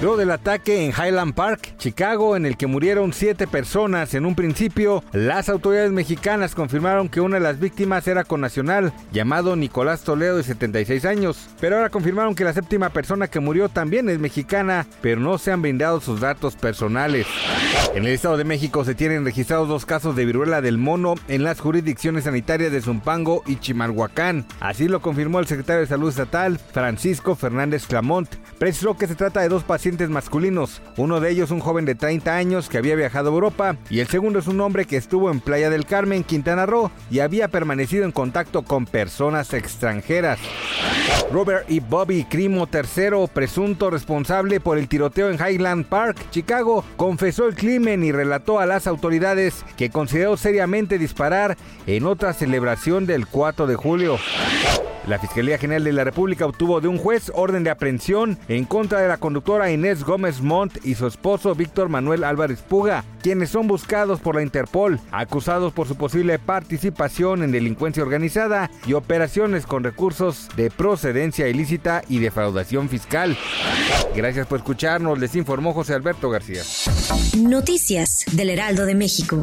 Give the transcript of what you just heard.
Luego del ataque en Highland Park, Chicago, en el que murieron siete personas en un principio, las autoridades mexicanas confirmaron que una de las víctimas era connacional, llamado Nicolás Toledo de 76 años. Pero ahora confirmaron que la séptima persona que murió también es mexicana, pero no se han brindado sus datos personales. En el Estado de México se tienen registrados dos casos de viruela del mono en las jurisdicciones sanitarias de Zumpango y Chimalhuacán. Así lo confirmó el secretario de Salud Estatal, Francisco Fernández Clamont. Precisó que se trata de dos pacientes masculinos. Uno de ellos un joven de 30 años que había viajado a Europa y el segundo es un hombre que estuvo en Playa del Carmen, Quintana Roo y había permanecido en contacto con personas extranjeras. Robert y Bobby Crimo III, presunto responsable por el tiroteo en Highland Park, Chicago, confesó el crimen y relató a las autoridades que consideró seriamente disparar en otra celebración del 4 de julio. La Fiscalía General de la República obtuvo de un juez orden de aprehensión en contra de la conductora Inés Gómez Montt y su esposo Víctor Manuel Álvarez Puga, quienes son buscados por la Interpol, acusados por su posible participación en delincuencia organizada y operaciones con recursos de procedencia ilícita y defraudación fiscal. Gracias por escucharnos, les informó José Alberto García. Noticias del Heraldo de México.